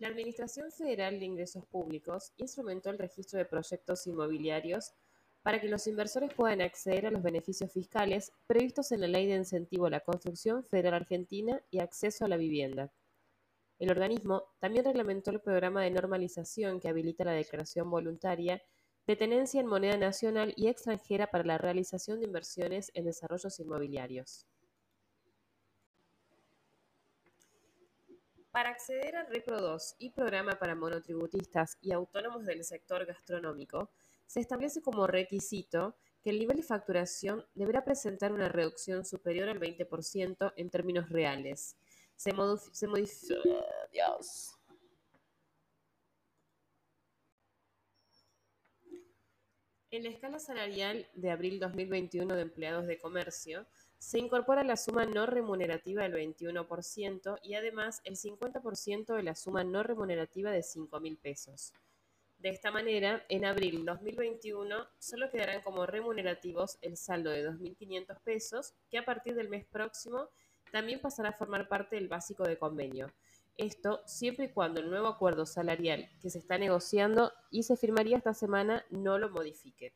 La Administración Federal de Ingresos Públicos instrumentó el registro de proyectos inmobiliarios para que los inversores puedan acceder a los beneficios fiscales previstos en la Ley de Incentivo a la Construcción Federal Argentina y Acceso a la Vivienda. El organismo también reglamentó el programa de normalización que habilita la declaración voluntaria de tenencia en moneda nacional y extranjera para la realización de inversiones en desarrollos inmobiliarios. Para acceder al Repro 2 y programa para monotributistas y autónomos del sector gastronómico, se establece como requisito que el nivel de facturación deberá presentar una reducción superior al 20% en términos reales. Se, modifica... Dios. En la escala salarial de abril 2021 de empleados de comercio, se incorpora la suma no remunerativa del 21% y además el 50% de la suma no remunerativa de 5 mil pesos. De esta manera, en abril 2021 solo quedarán como remunerativos el saldo de 2.500 pesos, que a partir del mes próximo también pasará a formar parte del básico de convenio. Esto siempre y cuando el nuevo acuerdo salarial que se está negociando y se firmaría esta semana no lo modifique.